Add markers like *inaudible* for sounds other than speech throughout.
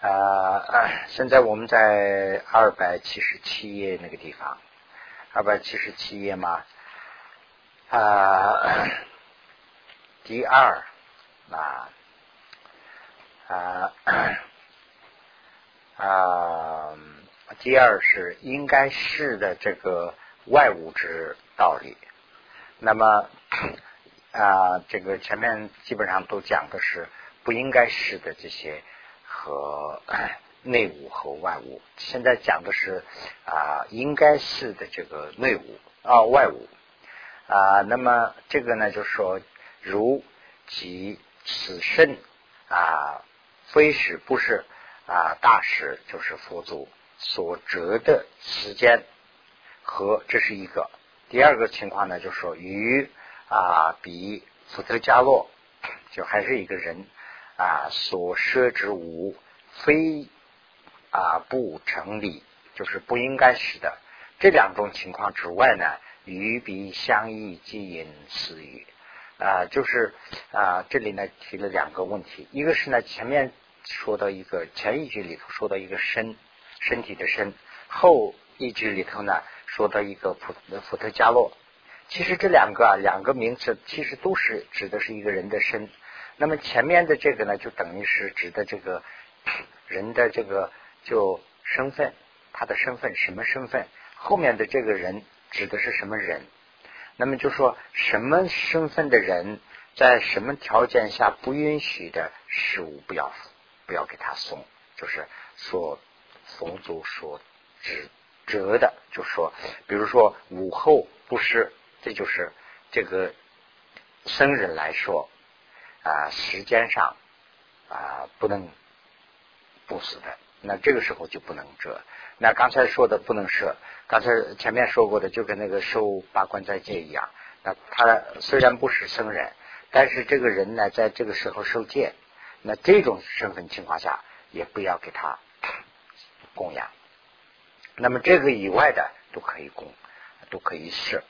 啊，现在我们在二百七十七页那个地方，二百七十七页嘛，啊，第二啊啊啊，第二是应该是的这个外物质道理。那么啊，这个前面基本上都讲的是不应该是的这些。和内务和外务，现在讲的是啊，应该是的这个内务啊外务啊。那么这个呢，就是说，如即此身啊，非是不是啊，大师就是佛祖所折的时间和这是一个。第二个情况呢，就是说，与啊比福特加洛就还是一个人。啊，所设之物非啊不成立，就是不应该是的。这两种情况之外呢，与彼相异，即因私语啊，就是啊，这里呢提了两个问题，一个是呢前面说到一个前一句里头说到一个身身体的身，后一句里头呢说到一个普福特加洛，其实这两个啊两个名词其实都是指的是一个人的身。那么前面的这个呢，就等于是指的这个人的这个就身份，他的身份什么身份？后面的这个人指的是什么人？那么就说什么身份的人，在什么条件下不允许的事物不要不要给他送，就是所佛祖所指责的，就说比如说午后不施，这就是这个僧人来说。啊，时间上啊不能不死的，那这个时候就不能折。那刚才说的不能射，刚才前面说过的，就跟那个受八关斋戒一样。那他虽然不是僧人，但是这个人呢，在这个时候受戒，那这种身份情况下，也不要给他供养。那么这个以外的都可以供，都可以设，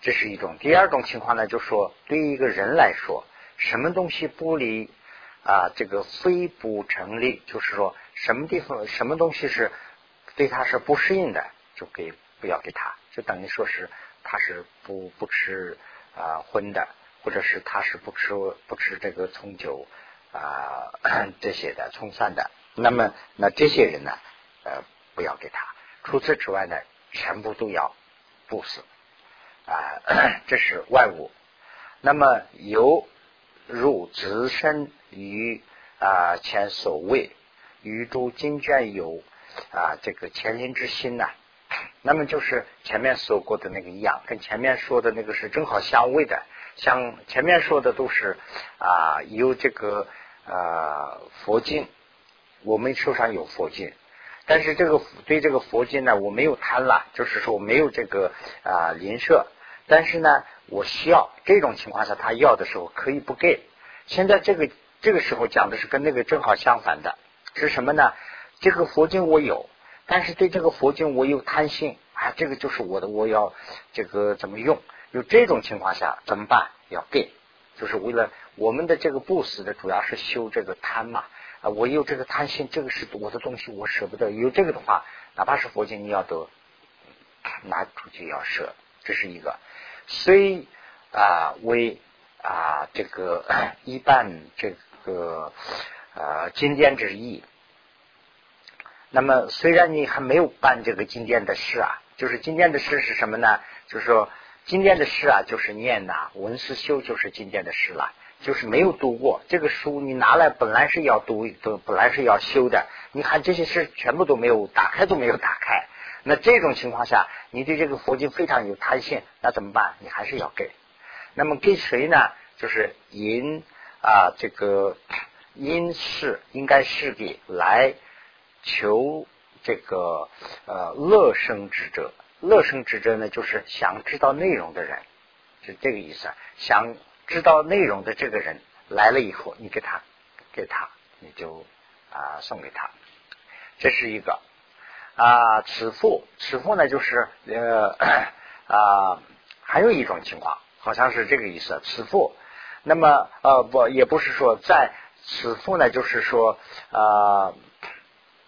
这是一种。第二种情况呢，就说对于一个人来说。什么东西不离啊？这个非不成立，就是说什么地方什么东西是对他是不适应的，就给不要给他，就等于说是他是不不吃啊荤的，或者是他是不吃不吃这个葱酒啊 *clears throat* 这些的葱蒜的，那么那这些人呢呃不要给他。除此之外呢，全部都要不死啊，*clears throat* 这是外物。那么由入直身于啊前所谓与诸经卷有啊这个前因之心呐，*clears throat* 那么就是前面说过的那个一样，跟前面说的那个是正好相位的。像前面说的都是啊有这个啊佛经，我们手上有佛经，但是这个对这个佛经呢，我没有贪婪，就是说我没有这个啊邻舍。但是呢，我需要这种情况下，他要的时候可以不给。现在这个这个时候讲的是跟那个正好相反的，是什么呢？这个佛经我有，但是对这个佛经我有贪心啊，这个就是我的，我要这个怎么用？有这种情况下怎么办？要给，就是为了我们的这个不死的，主要是修这个贪嘛啊，我有这个贪心，这个是我的东西，我舍不得。有这个的话，哪怕是佛经，你要得拿出去要舍，这是一个。虽啊为啊这个 *coughs* 一半这个呃经典之意，那么虽然你还没有办这个经典的事啊，就是经典的事是什么呢？就是说经典的事啊，就是念呐，文思修就是经典的事了，就是没有读过这个书，你拿来本来是要读，都本来是要修的，你看这些事全部都没有打开，都没有打开。那这种情况下，你对这个佛经非常有贪心，那怎么办？你还是要给。那么给谁呢？就是因啊，这个因是应该是给来求这个呃乐生之者。乐生之者呢，就是想知道内容的人，是这个意思。想知道内容的这个人来了以后，你给他给他，你就啊送给他，这是一个。啊，此父，此父呢，就是呃啊，还有一种情况，好像是这个意思。此父，那么呃不，也不是说在此父呢，就是说啊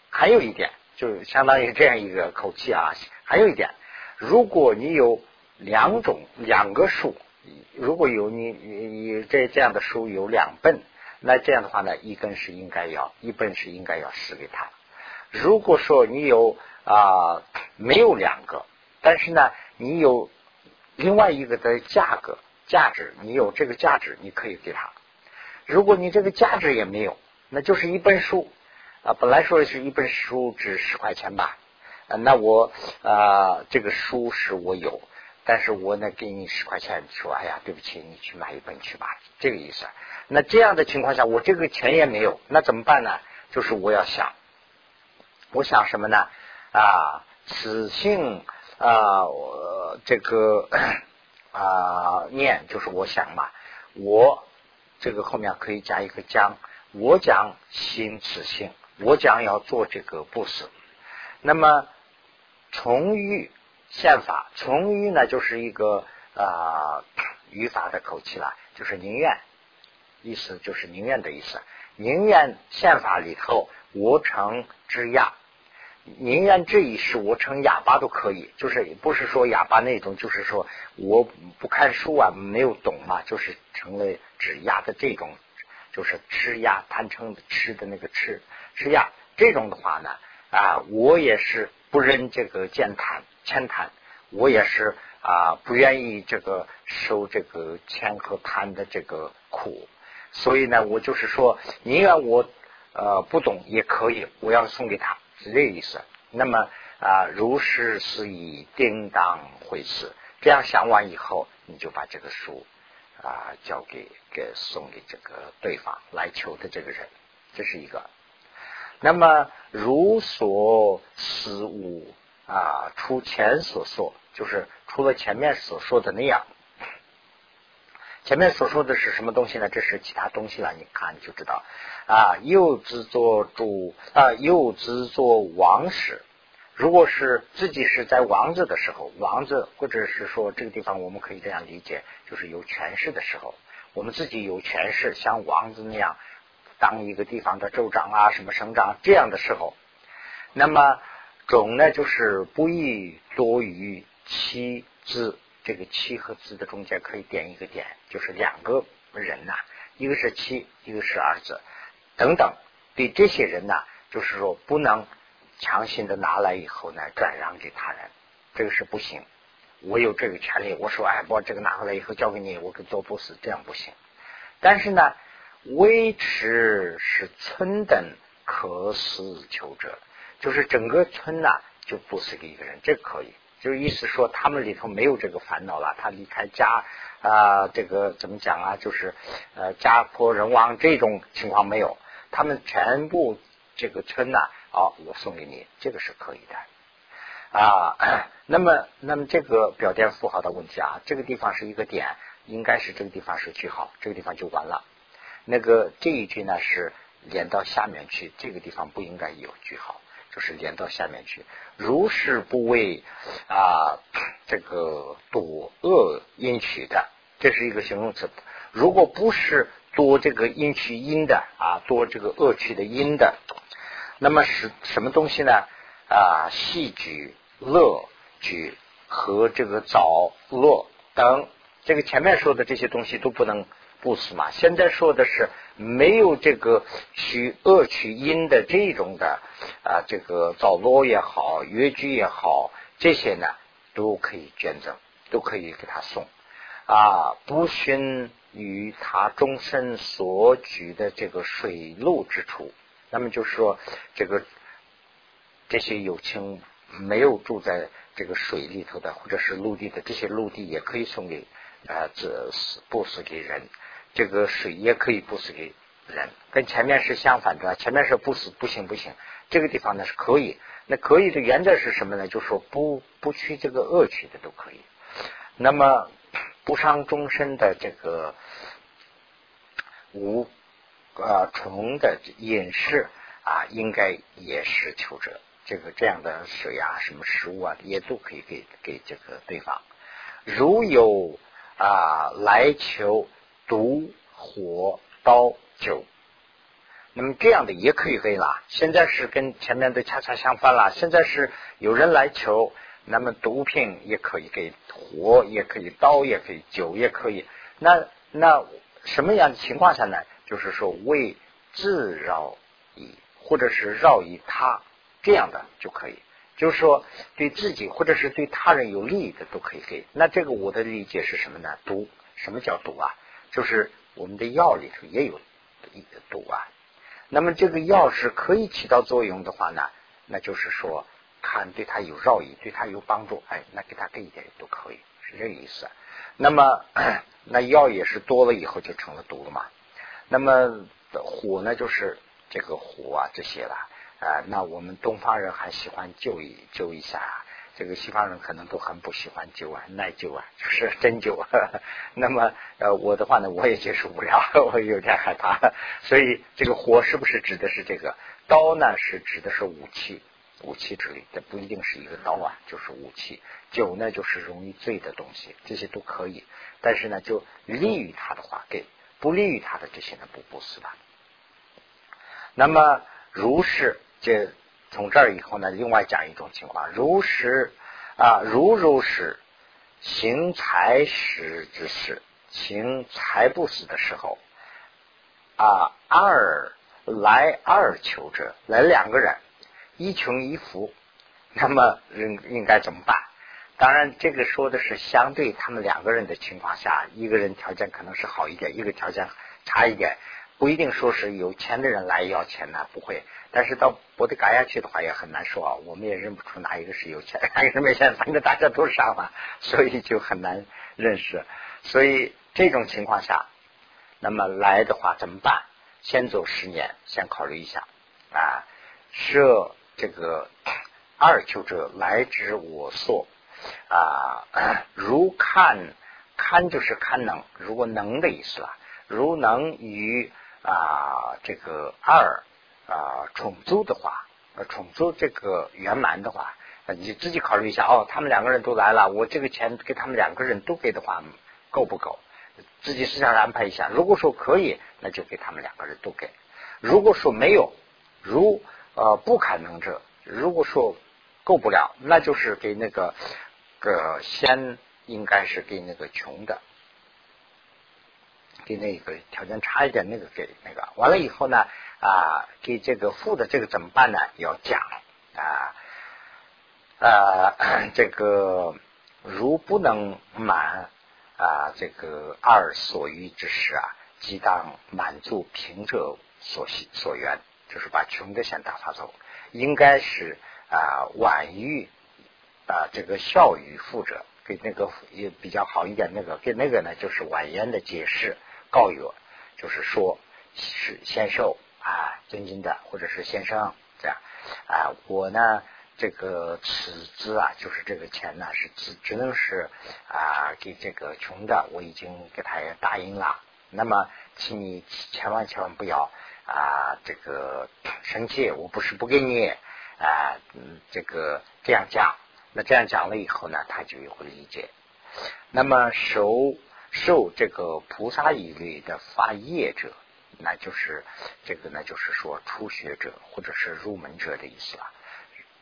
还有一点，就相当于这样一个口气啊。还有一点，如果你有两种两个数，如果有你你这这样的书有两本，那这样的话呢，一根是应该要，一本是应该要施给他。如果说你有啊没有两个，但是呢，你有另外一个的价格价值，你有这个价值，你可以给他。如果你这个价值也没有，那就是一本书啊，本来说是一本书值十块钱吧，那我啊这个书是我有，但是我呢给你十块钱，说哎呀对不起，你去买一本去吧，这个意思。那这样的情况下，我这个钱也没有，那怎么办呢？就是我要想。我想什么呢？啊，此性啊，我这个啊念就是我想嘛，我这个后面可以加一个将，我将心此性，我将要做这个布施。那么从欲宪法，从欲呢就是一个啊语法的口气了，就是宁愿，意思就是宁愿的意思，宁愿宪法里头我成之亚。宁愿这一世我成哑巴都可以，就是不是说哑巴那种，就是说我不看书啊，没有懂嘛，就是成了指鸭的这种，就是吃鸭贪嗔的吃的那个吃吃鸭这种的话呢啊，我也是不认这个见贪欠贪，我也是啊不愿意这个受这个欠和贪的这个苦，所以呢，我就是说宁愿我呃不懂也可以，我要送给他。是这意思。那么啊，如是是以叮当回事。这样想完以后，你就把这个书啊交给给送给这个对方来求的这个人，这是一个。那么如所思无啊，出前所说，就是除了前面所说的那样。前面所说的是什么东西呢？这是其他东西了，你看就知道啊。又自作主啊，又自作王室。如果是自己是在王子的时候，王子或者是说这个地方，我们可以这样理解，就是有权势的时候，我们自己有权势，像王子那样当一个地方的州长啊，什么省长这样的时候，那么种呢，就是不宜多于妻子。这个妻和子的中间可以点一个点，就是两个人呐，一个是妻，一个是儿子，等等。对这些人呢，就是说不能强行的拿来以后呢转让给他人，这个是不行。我有这个权利，我说哎，把这个拿回来以后交给你，我给做布施，这样不行。但是呢，维持是村等可死求者，就是整个村呐就布施给一个人，这可以。就是意思说，他们里头没有这个烦恼了。他离开家啊，这个怎么讲啊？就是呃，家破人亡这种情况没有。他们全部这个村呐，哦，我送给你，这个是可以的啊。那么，那么这个表点符号的问题啊，这个地方是一个点，应该是这个地方是句号，这个地方就完了。那个这一句呢是连到下面去，这个地方不应该有句号。就是连到下面去，如是不为啊，这个多恶因取的，这是一个形容词。如果不是多这个因取因的啊，多这个恶取的因的，那么是什么东西呢？啊，戏举、乐举和这个早乐等，这个前面说的这些东西都不能。不死嘛？现在说的是没有这个取恶取因的这种的啊，这个早落也好，越居也好，这些呢都可以捐赠，都可以给他送啊。不熏于他终身所举的这个水路之处，那么就是说，这个这些有情没有住在这个水里头的，或者是陆地的，这些陆地也可以送给啊，这是布施给人。这个水也可以布施给人，跟前面是相反的。前面是不死不行不行，这个地方呢是可以。那可以的原则是什么呢？就说不不去这个恶取的都可以。那么不伤终身的这个无啊虫的饮食啊，应该也是求者。这个这样的水啊，什么食物啊，也都可以给给这个对方。如有啊来求。毒火刀酒，那么这样的也可以可以啦。现在是跟前面的恰恰相反啦。现在是有人来求，那么毒品也可以给火，也可以刀，也可以酒，也可以。那那什么样的情况下呢？就是说为自饶以，或者是饶以他这样的就可以。就是说对自己或者是对他人有利的都可以给。那这个我的理解是什么呢？毒，什么叫毒啊？就是我们的药里头也有一毒啊。那么这个药是可以起到作用的话呢，那就是说看对他有绕意，对他有帮助，哎，那给他给一点都可以，是这个意思。那么 *clears throat* 那药也是多了以后就成了毒了嘛。那么火呢，就是这个火啊这些了啊。那我们东方人还喜欢灸一灸一下。这个西方人可能都很不喜欢灸啊，耐灸啊，就是 *laughs* 针灸。*laughs* 那么呃，我的话呢，我也接受不了，*laughs* 我有点害怕。所以这个火是不是指的是这个刀呢？是指的是武器，武器之类，这不一定是一个刀啊，就是武器。酒呢，就是容易醉的东西，这些都可以。但是呢，就利于他的话给，不利于他的这些呢，不不是吧？那么如是这。从这儿以后呢，另外讲一种情况，如是啊，如如是行财时之事，行财不死的时候啊，二来二求者，来两个人，一穷一富，那么应应该怎么办？当然，这个说的是相对他们两个人的情况下，一个人条件可能是好一点，一个条件差一点，不一定说是有钱的人来要钱呢，不会。但是到博德嘎亚去的话也很难说啊，我们也认不出哪一个是有钱，哪一个是没钱，反正大家都是商嘛，*laughs* 所以就很难认识。所以这种情况下，那么来的话怎么办？先走十年，先考虑一下啊。设这个二求者来之我所啊，*clears throat* 如看看就是看能，如果能的意思了，如能与啊这个二。啊，重租的话，重租这个圆满的话，你自己考虑一下哦。他们两个人都来了，我这个钱给他们两个人都给的话，够不够？自己私下安排一下。如果说可以，那就给他们两个人都给；如果说没有，如呃不可能者，如果说够不了，那就是给那个个先应该是给那个穷的，给那个条件差一点那个给那个。完了以后呢？啊，给这个富的这个怎么办呢？要讲啊，呃，*clears throat* 这个如不能满啊，这个二所欲之事啊，即当满足贫者所需所愿，就是把穷的先打发走。应该是啊，晚于啊，这个孝于富者，给那个也比较好一点。那个给那个呢，就是婉言的解释告曰，就是说是先受。啊，尊敬的，或者是先生这样啊，我呢，这个此资啊，就是这个钱呢，是只只能是啊给这个穷的，我已经给他也答应了。那么，请你千万千万不要啊这个生气，我不是不给你啊，嗯，这个这样讲。那这样讲了以后呢，他就会理解。那么，手受这个菩萨一律的发业者。那就是这个呢，就是说初学者或者是入门者的意思了。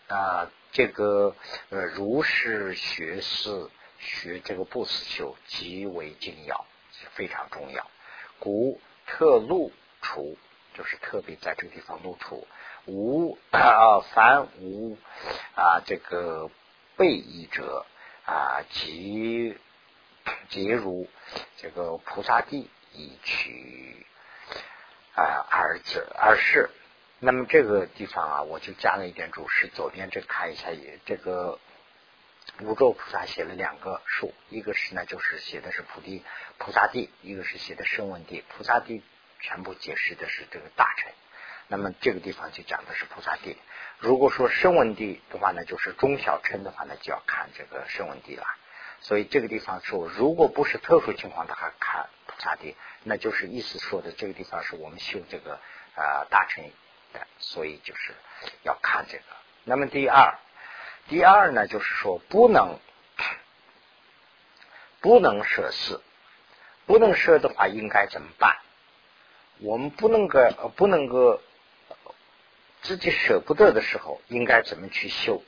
啊，这个呃，如是学士学这个不死修极为精要，非常重要。故特露除，就是特别在这个地方露出无啊，凡无啊这个背义者啊，即即如这个菩萨地以取。啊，而子而是，那么这个地方啊，我就加了一点注释。左边这看一下，也这个无咒菩萨写了两个数，一个是呢，就是写的是菩提菩萨地，一个是写的声闻地。菩萨地全部解释的是这个大臣，那么这个地方就讲的是菩萨地。如果说声闻地的话呢，就是中小乘的话呢，就要看这个声闻地了。所以这个地方说，如果不是特殊情况的话，看菩萨地。那就是意思说的这个地方是我们修这个啊大乘的，所以就是要看这个。那么第二，第二呢就是说不能不能设寺，不能舍的话应该怎么办？我们不能够不能够自己舍不得的时候，应该怎么去修？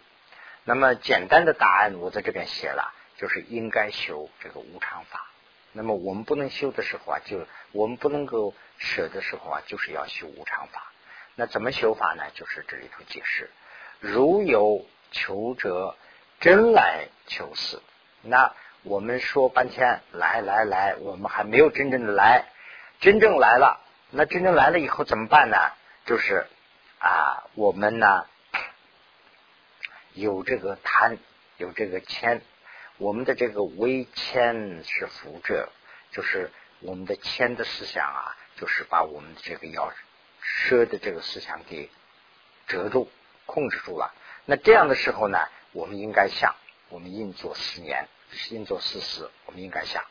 那么简单的答案我在这边写了，就是应该修这个无常法。那么我们不能修的时候啊，就我们不能够舍的时候啊，就是要修无常法。那怎么修法呢？就是这里头解释：如有求者，真来求死。那我们说半天来来来，我们还没有真正的来，真正来了。那真正来了以后怎么办呢？就是啊，我们呢 *coughs* 有这个贪，有这个谦。我们的这个微谦是福者，就是我们的谦的思想啊，就是把我们的这个要奢的这个思想给折住、控制住了。那这样的时候呢，我们应该想，我们应作四年，应作四思，我们应该想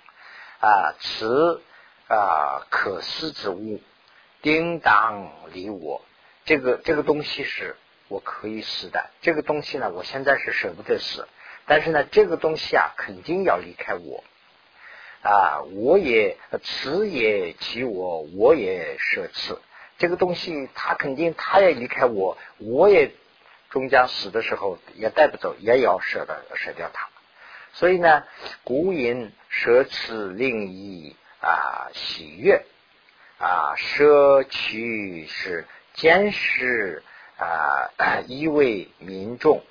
啊，此啊可思之物，叮当离我。这个这个东西是我可以死的，这个东西呢，我现在是舍不得死。但是呢，这个东西啊，肯定要离开我啊！我也辞也弃我，我也舍辞。这个东西，他肯定他也离开我，我也终将死的时候也带不走，也要舍得舍掉它。所以呢，古引舍此令以啊喜悦啊，舍去是监视啊，*coughs* 一为民众。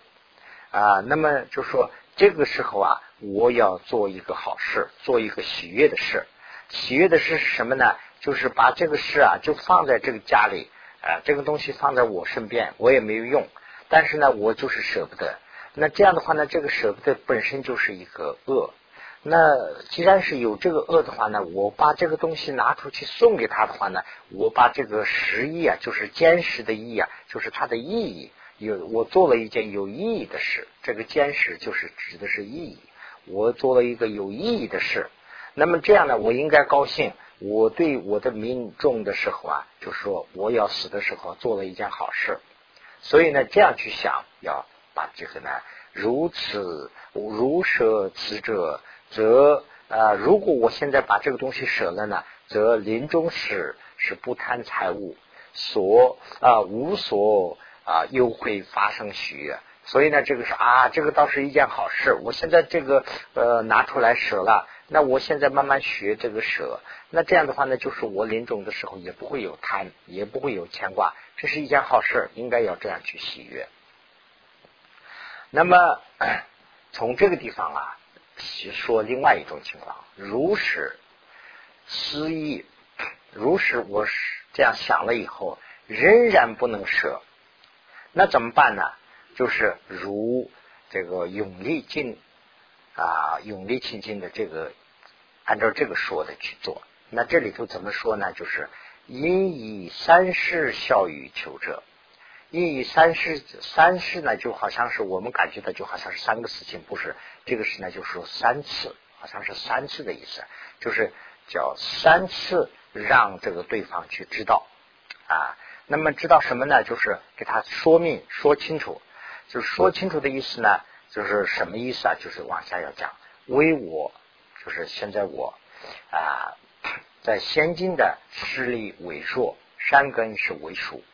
啊，那么就说这个时候啊，我要做一个好事，做一个喜悦的事。喜悦的事是什么呢？就是把这个事啊，就放在这个家里，啊，这个东西放在我身边，我也没有用，但是呢，我就是舍不得。那这样的话呢，这个舍不得本身就是一个恶。那既然是有这个恶的话呢，我把这个东西拿出去送给他的话呢，我把这个实意啊，就是坚实的意啊，就是它的意义。有我做了一件有意义的事，这个坚持就是指的是意义。我做了一个有意义的事，那么这样呢，我应该高兴。我对我的民众的时候啊，就说我要死的时候做了一件好事，所以呢，这样去想，要把这个呢，如此如舍此者，则啊，如果我现在把这个东西舍了呢，则临终时是不贪财物，所啊无所。啊，又会发生喜悦，所以呢，这个是啊，这个倒是一件好事。我现在这个呃拿出来舍了，那我现在慢慢学这个舍，那这样的话呢，就是我临终的时候也不会有贪，也不会有牵挂，这是一件好事，应该要这样去喜悦。那么从这个地方啊，说另外一种情况，如实思意，如实我是这样想了以后，仍然不能舍。那怎么办呢？就是如这个永力进啊，永力清净的这个，按照这个说的去做。那这里头怎么说呢？就是因以三世效于求者，因以三世三世呢，就好像是我们感觉到就好像是三个事情，不是这个是呢，就是说三次，好像是三次的意思，就是叫三次让这个对方去知道啊。那么知道什么呢？就是给他说明说清楚，就是说清楚的意思呢，就是什么意思啊？就是往下要讲，为我就是现在我啊，在先进的势力萎缩，山根是为数，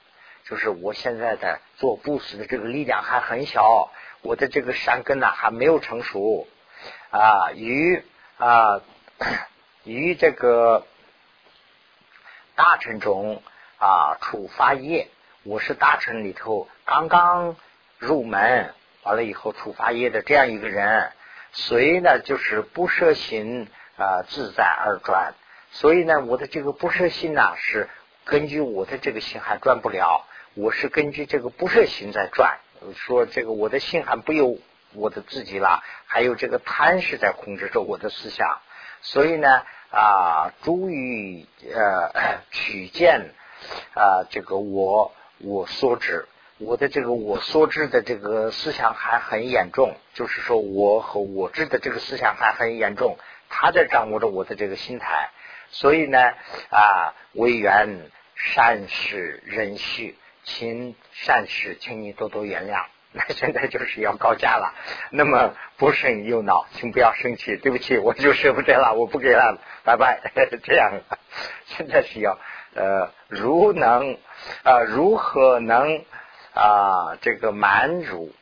就是我现在的做布施的这个力量还很小，我的这个山根呢还没有成熟啊，与啊与这个大臣中。啊，处发业，我是大臣里头刚刚入门，完了以后处发业的这样一个人，所以呢，就是不设心啊，自在而转。所以呢，我的这个不设心呢，是根据我的这个心还转不了，我是根据这个不设心在转。说这个我的心还不由我的自己了，还有这个贪是在控制着我的思想。所以呢，啊，诸于呃取见。啊，这个我我所知，我的这个我所知的这个思想还很严重，就是说我和我知的这个思想还很严重，他在掌握着我的这个心态，所以呢啊，为缘善事人续，请善事，请你多多原谅。*laughs* 那现在就是要告假了，那么不生又恼，请不要生气，对不起，我就舍不得了，我不给了，拜拜。*laughs* 这样，现在是要。呃，如能啊，如何能啊，这个满足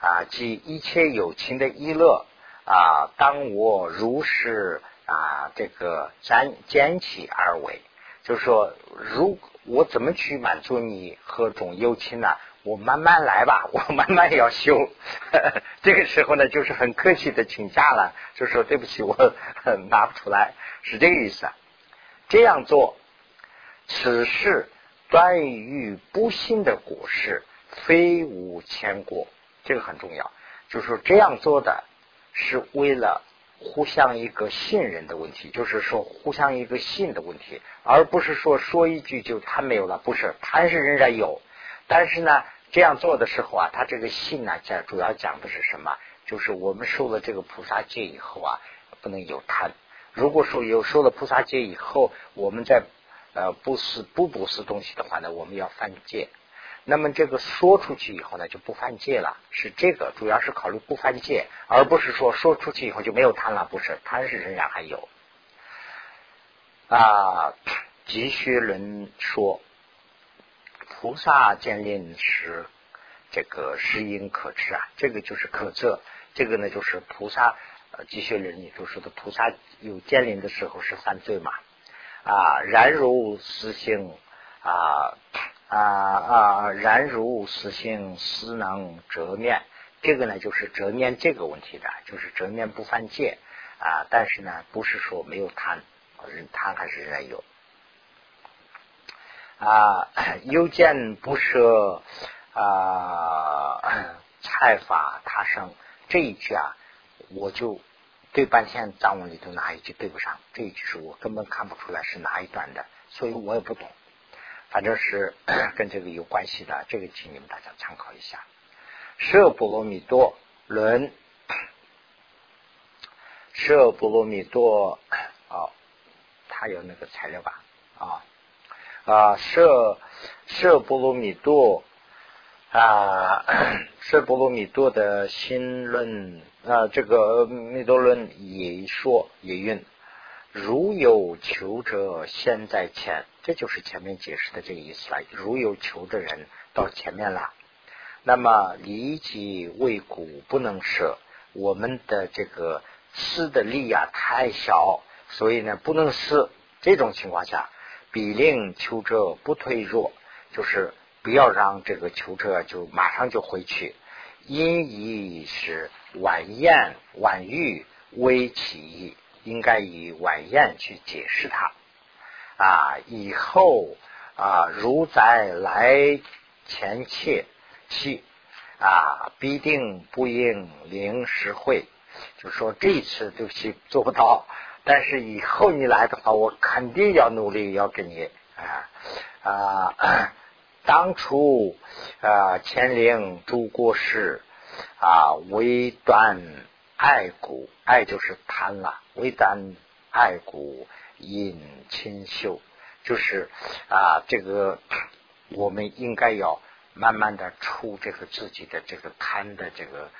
啊，即一切有情的依乐啊，当我如是啊，这个沾捡起而为，就是说，如我怎么去满足你何种有情呢？我慢慢来吧，*laughs* 我慢慢要修。*laughs* 这个时候呢，就是很客气的请假了，就说对不起，我 *laughs* 拿不出来，是这个意思。这样做，此事断于不幸的果实，非无前果。这个很重要，就是说这样做的是为了互相一个信任的问题，就是说互相一个信的问题，而不是说说一句就贪没有了，不是贪是仍然有，但是呢。这样做的时候啊，他这个信呢，讲主要讲的是什么？就是我们受了这个菩萨戒以后啊，不能有贪。如果说有受了菩萨戒以后，我们在呃不是不不是东西的话呢，我们要犯戒。那么这个说出去以后呢，就不犯戒了。是这个，主要是考虑不犯戒，而不是说说出去以后就没有贪了。不是，贪是仍然还有。啊，吉学伦说。菩萨见令时，这个是因可知啊，这个就是可测。这个呢，就是菩萨呃，积学人里都说的，菩萨有建立的时候是犯罪嘛啊，然如实性啊啊啊，然如实性，实能折面。这个呢，就是折面这个问题的，就是折面不犯戒啊，但是呢，不是说没有贪，贪还是仍有。啊，又见不舍啊，*coughs* 财法他生这一句啊，我就对半天藏文里头哪一句对不上？这一句是我根本看不出来是哪一段的，所以我也不懂。反正是 *coughs* 跟这个有关系的，这个请你们大家参考一下。舍波罗蜜多论，*coughs* 舍波罗蜜多，哦，他有那个材料吧？啊。啊，舍舍波罗蜜多啊，*coughs* 舍波罗蜜多的新论那，这个密多论也说也云：如有求者现在前，这就是前面解释的这个意思了。如有求的人到前面了，那么离己为谷不能舍，我们的这个施的力啊太小，所以呢不能施。这种情况下。比令求者不退弱，就是不要让这个求者就马上就回去。因以是晚宴晚遇微起，应该以晚宴去解释它啊。以后啊，如在来前切期啊，必定不应临时会。就说这次对不起做不到。但是以后你来的话，我肯定要努力要给你啊啊！*coughs* 当初啊，乾陵诸国事啊，为断爱谷，爱就是贪了，为断爱谷引清秀，就是啊，这个我们应该要慢慢的出这个自己的这个贪的这个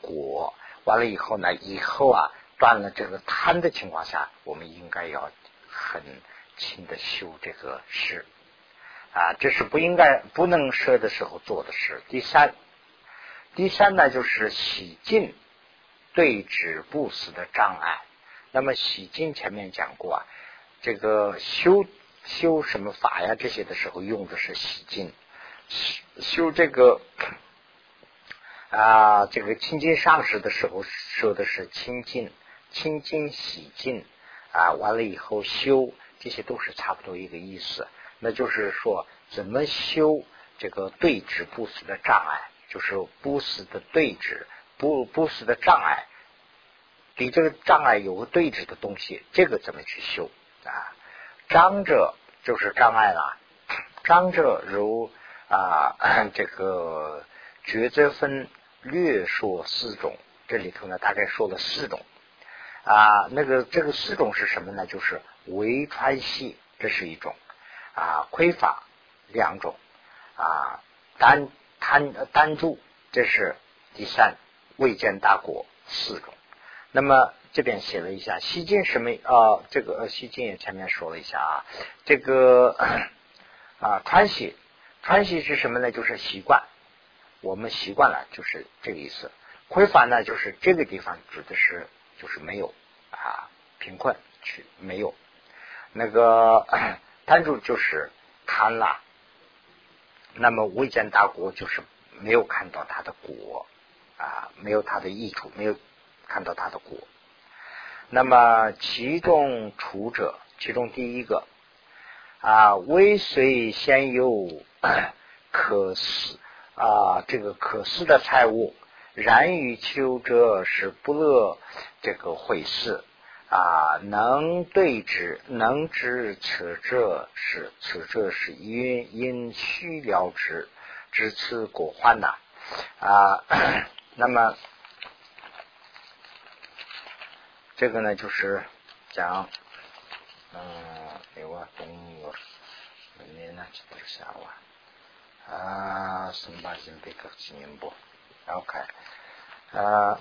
果，完了以后呢，以后啊。断了这个贪的情况下，我们应该要很轻的修这个事啊，这是不应该不能舍的时候做的事。第三，第三呢就是洗净对止不死的障碍。那么洗净前面讲过啊，这个修修什么法呀这些的时候用的是洗净，修修这个啊这个清净上师的时候说的是清净。清净洗净啊，完了以后修，这些都是差不多一个意思。那就是说，怎么修这个对峙不死的障碍，就是不死的对峙，不不死的障碍，比这个障碍有个对峙的东西，这个怎么去修啊？张者就是障碍了，张者如啊 *coughs* 这个抉择分略说四种，这里头呢大概说了四种。啊，那个这个四种是什么呢？就是围川系，这是一种啊；匮乏两种啊；单贪单住，这是第三；未见大国四种。那么这边写了一下，西晋什么啊？这个，西晋也前面说了一下啊，这个 *clears throat* 啊，川西，川西是什么呢？就是习惯，我们习惯了，就是这个意思。匮乏呢，就是这个地方指的是就是没有啊，贫困去没有。那个 *clears throat* 贪住就是贪了，那么未见大国就是没有看到他的果啊，没有他的益处，没有看到他的果。那么其中处者，其中第一个啊，未遂先有 *coughs* 可思啊，这个可思的财物，然于求者是不乐这个会事啊，能对之，能知此者是此者是因因虚了之，知此果患呐。啊，那么。这个呢，就是讲，嗯，给我动物，你呢，就是下哇，啊，什么金贝克纪念部，OK，啊，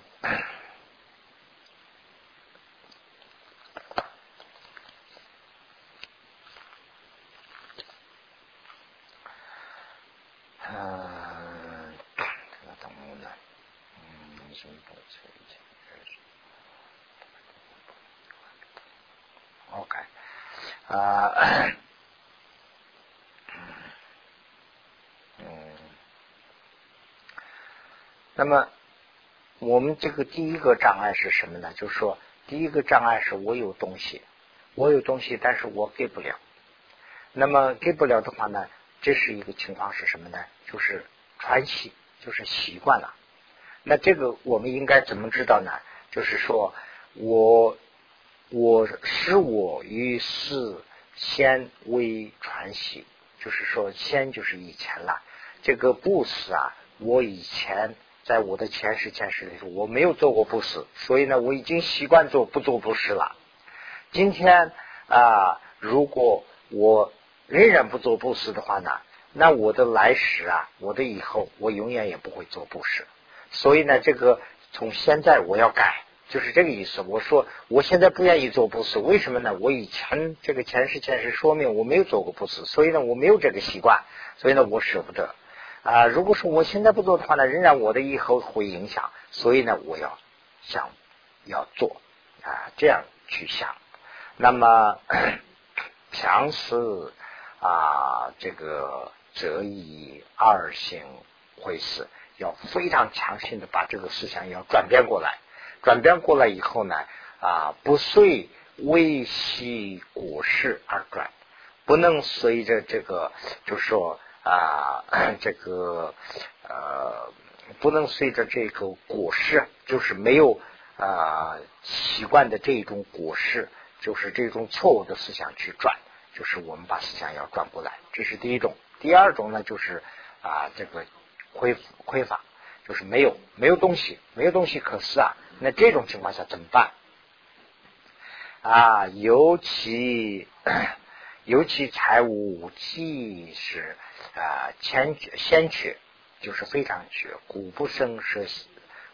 嗯，那么我们这个第一个障碍是什么呢？就是说，第一个障碍是我有东西，我有东西，但是我给不了。那么给不了的话呢，这是一个情况是什么呢？就是传习，就是习惯了。那这个我们应该怎么知道呢？就是说我。我使我于世先为传习，就是说先就是以前了。这个布施啊，我以前在我的前世前世里头我没有做过布施，所以呢，我已经习惯做不做布施了。今天啊，如果我仍然不做布施的话呢，那我的来世啊，我的以后，我永远也不会做布施。所以呢，这个从现在我要改。就是这个意思。我说我现在不愿意做布施，为什么呢？我以前这个前世前世说明我没有做过布施，所以呢我没有这个习惯，所以呢我舍不得啊。如果说我现在不做的话呢，仍然我的以后会影响，所以呢我要想要做啊，这样去想。那么 *coughs* 强势啊，这个则以二行会是，要非常强行的把这个思想要转变过来。转变过来以后呢，啊，不随微细股市而转，不能随着这个，就说啊，*clears throat* 这个呃，不能随着这个果实，就是没有啊习惯的这种果实，就是这种错误的思想去转，就是我们把思想要转过来，这是第一种。第二种呢，就是啊，这个匮匮乏，就是没有没有东西，没有东西可思啊。那这种情况下怎么办？啊，尤其尤其财务既是啊欠缺先缺，就是非常缺，古不生舍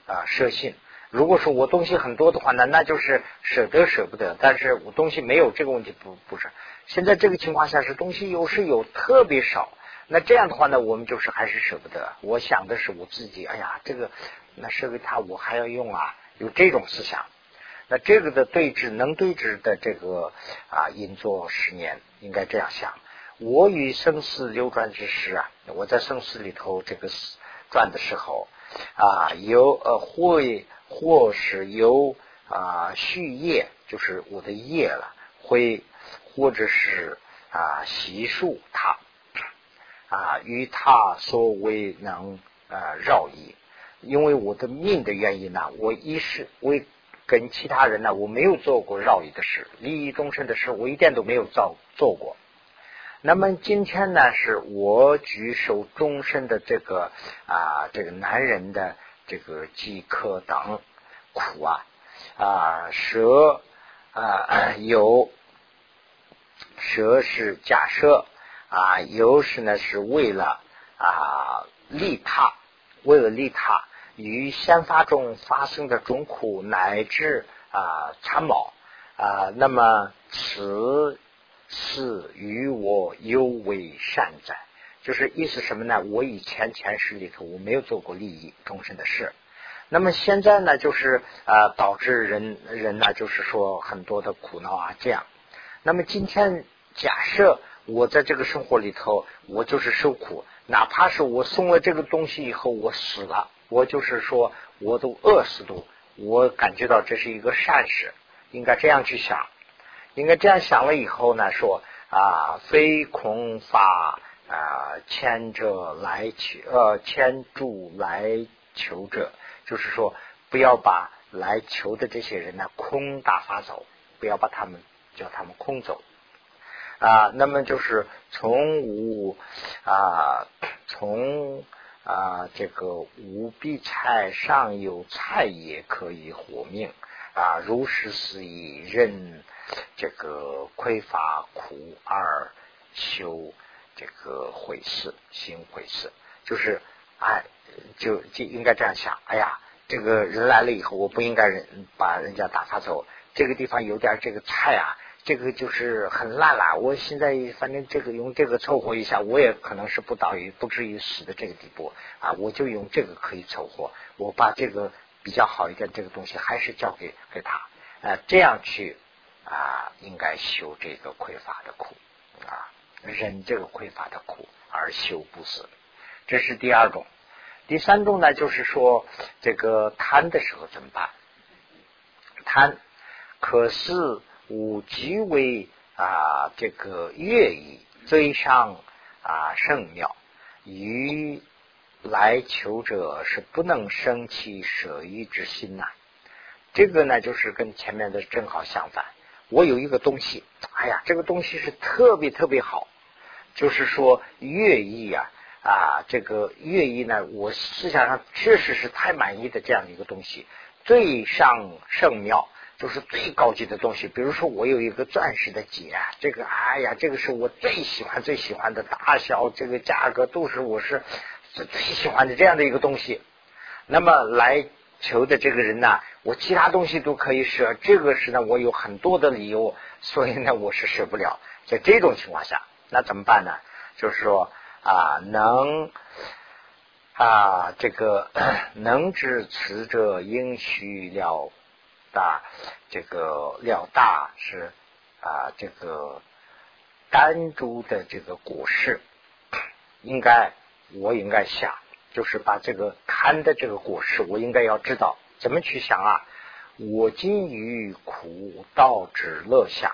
啊舍信。如果说我东西很多的话呢，那就是舍得舍不得。但是我东西没有这个问题不不是。现在这个情况下是东西有是有特别少，那这样的话呢，我们就是还是舍不得。我想的是我自己，哎呀，这个那舍给他，我还要用啊。有这种思想，那这个的对峙能对峙的这个啊，引作十年，应该这样想：我与生死流转之时啊，我在生死里头这个转的时候啊，有呃或或是有啊续业，就是我的业了，会或者是啊习数他啊与他所未能啊绕意。因为我的命的原因呢，我一是为跟其他人呢，我没有做过绕义的事，利益众生的事，我一点都没有做做过。那么今天呢，是我举受终身的这个啊，这个男人的这个饥渴等苦啊啊，蛇啊 *clears throat* 有蛇是假设啊，有时呢是为了啊利他，为了利他。与先发中发生的种苦，乃至啊参谋啊，那么此是与我尤为善哉。就是意思什么呢？我以前前世里头我没有做过利益众生的事，那么现在呢，就是啊导致人人呢，就是说很多的苦恼啊这样。那么今天假设我在这个生活里头，我就是受苦，哪怕是我送了这个东西以后我死了，我就是说我都饿死都，我感觉到这是一个善事，应该这样去想，应该这样想了以后呢，说啊非空法。啊，牵着来求，呃，牵住来求者，就是说，不要把来求的这些人呢空打发走，不要把他们叫他们空走啊。那么就是从无啊，从啊这个无必菜上有菜也可以活命啊，如是是以任这个匮乏苦而修。这个毁事，心毁事，就是哎，就就应该这样想。哎呀，这个人来了以后，我不应该人把人家打发走。这个地方有点这个菜啊，这个就是很烂了。我现在反正这个用这个凑合一下，我也可能是不到于不至于死的这个地步啊。我就用这个可以凑合，我把这个比较好一点这个东西还是交给给他啊，这样去啊，应该修这个匮乏的苦啊。忍这个匮乏的苦而修不死，这是第二种。第三种呢，就是说这个贪的时候怎么办？贪可是五极为啊，这个乐意追上啊圣妙，于来求者是不能生起舍欲之心呐。这个呢，就是跟前面的正好相反。我有一个东西，哎呀，这个东西是特别特别好。就是说乐意啊啊，这个乐意呢，我思想上确实是太满意的这样一个东西，最上圣妙，就是最高级的东西。比如说，我有一个钻石的戒，这个哎呀，这个是我最喜欢最喜欢的，大小这个价格都是我是最最喜欢的这样的一个东西。那么来求的这个人呢，我其他东西都可以舍，这个是呢，我有很多的理由，所以呢，我是舍不了。在这种情况下。那怎么办呢？就是说啊，能啊，这个 *coughs* 能知此者应须了大，这个料大是啊，这个单株的这个果实，*coughs* 应该我应该想，就是把这个贪的这个果实，我应该要知道怎么去想啊。我今于苦道之乐想，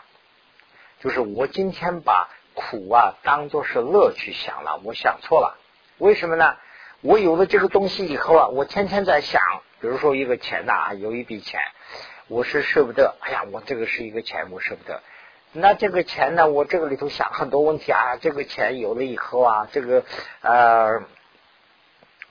就是我今天把。苦啊，当做是乐去想了，我想错了。为什么呢？我有了这个东西以后啊，我天天在想，比如说一个钱呐，有一笔钱，我是舍不得。哎呀，我这个是一个钱，我舍不得。那这个钱呢，我这个里头想很多问题啊。这个钱有了以后啊，这个呃，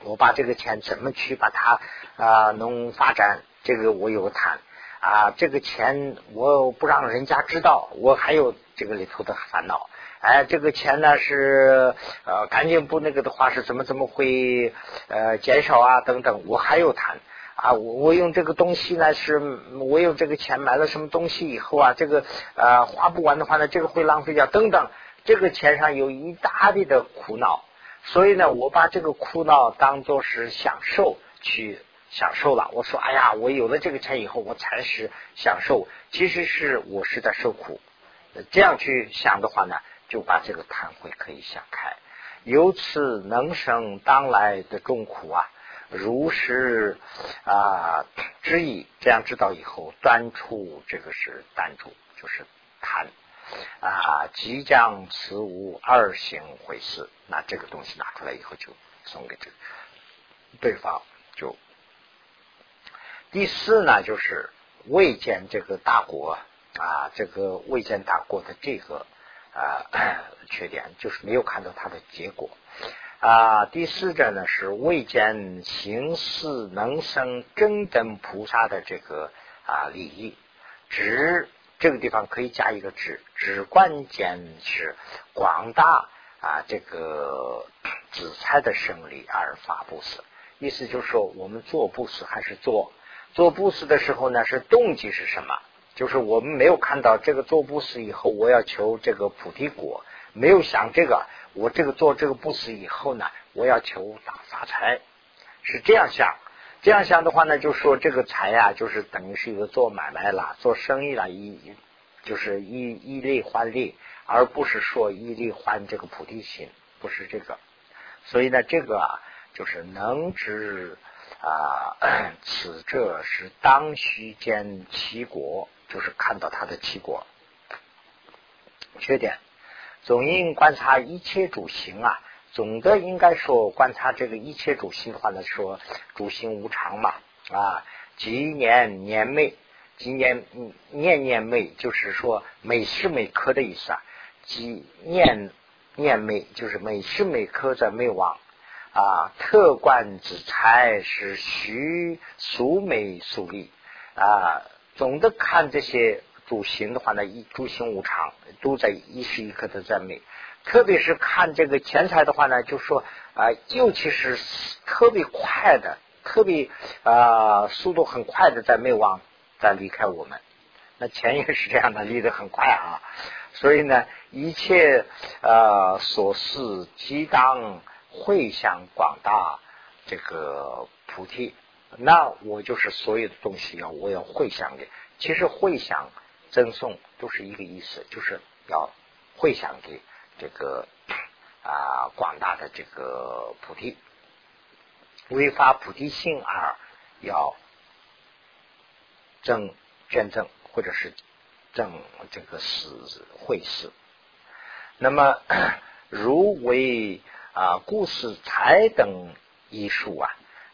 我把这个钱怎么去把它啊能发展？这个我有谈啊。这个钱我不让人家知道，我还有这个里头的烦恼。哎，这个钱呢是呃，赶紧不那个的话是怎么怎么会呃减少啊等等，我还有谈啊，我我用这个东西呢是，我用这个钱买了什么东西以后啊，这个呃花不完的话呢，这个会浪费掉等等，这个钱上有一大堆的苦恼，所以呢，我把这个苦恼当做是享受去享受了。我说，哎呀，我有了这个钱以后，我才是享受，其实是我是在受苦。这样去想的话呢？就把这个贪会可以想开，由此能生当来的众苦啊！如是啊之意，这样知道以后，断出这个是断除，就是贪啊，即将此无二行回事。那这个东西拿出来以后，就送给这对方。就第四呢，就是未见这个大国啊，这个未见大国的这个。啊，*coughs* 缺点就是没有看到它的结果啊。第四者呢是未见行事能生真等菩萨的这个啊利益，只这个地方可以加一个只，只关键是广大啊这个 *clears throat* 紫菜的胜利而发布施，意思就是说我们做布施还是做做布施的时候呢，是动机是什么？就是我们没有看到这个做布施以后，我要求这个菩提果，没有想这个，我这个做这个布施以后呢，我要求大发财，是这样想。这样想的话呢，就说这个财呀，就是等于是一个做买卖啦、做生意啦，一就是一一利换利，而不是说一利换这个菩提心，不是这个。所以呢，这个啊，就是能知啊，*clears throat* 此这是当须见其果。就是看到他的七果，缺点，总应观察一切主行啊。总的应该说观察这个一切主行的话呢，说主行无常嘛啊，几年年昧，几年念念昧，就是说每时每刻的意思啊。即念念昧，就是每时每刻在昧忘啊。特观之财是虚俗美俗利啊。总的看这些主行的话呢，一主行无常，都在一时一刻的在美。特别是看这个钱财的话呢，就说啊，尤其是特别快的，特别啊速度很快的在灭亡，在离开我们。那钱也是这样的，离得很快啊。所以呢，一切呃所事即当会向广大这个菩提。那我就是所有的东西要我要会想的，其实会想赠送都是一个意思，就是要会想给这个啊广大的这个菩提，为发菩提心而要赠捐赠或者是赠这个是会事。那么 *coughs* 如为啊故事财等艺术啊。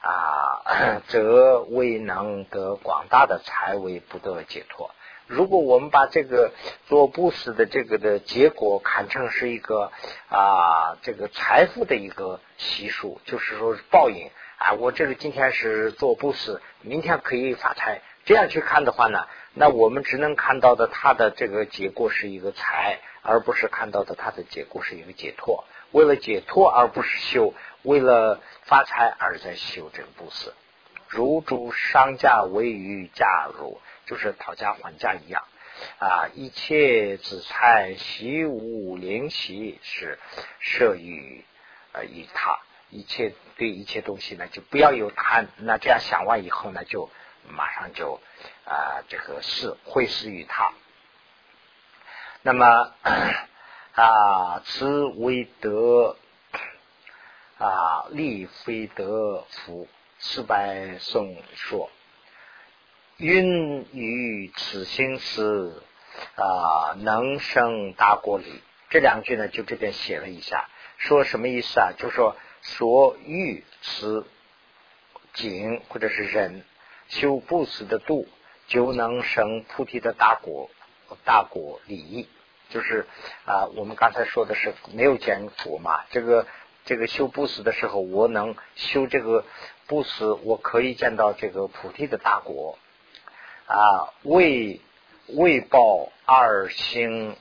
啊，*coughs* 则未能得广大的财为不得解脱。如果我们把这个做布施的这个的结果看成是一个啊，这个财富的一个习俗，就是说报应啊，我这个今天是做布施，明天可以发财。这样去看的话呢，那我们只能看到的它的这个结果是一个财，而不是看到的它的结果是一个解脱。为了解脱而不是修，为了发财而在修这个布施，如诸商家为于家如，就是讨价还价一样啊！一切子财习武灵习是摄于呃于他，一切对一切东西呢就不要有贪，那这样想完以后呢就马上就啊这个是会施于他，那么。啊，此为德啊，利非德福。四百颂说：“云于此心思啊，能生大过礼。”这两句呢，就这边写了一下，说什么意思啊？就说所欲此景或者是人修不死的度，就能生菩提的大果大果利益。就是啊，我们刚才说的是没有见佛嘛，这个这个修不死的时候，我能修这个不死，我可以见到这个菩提的大果啊。为为报二心，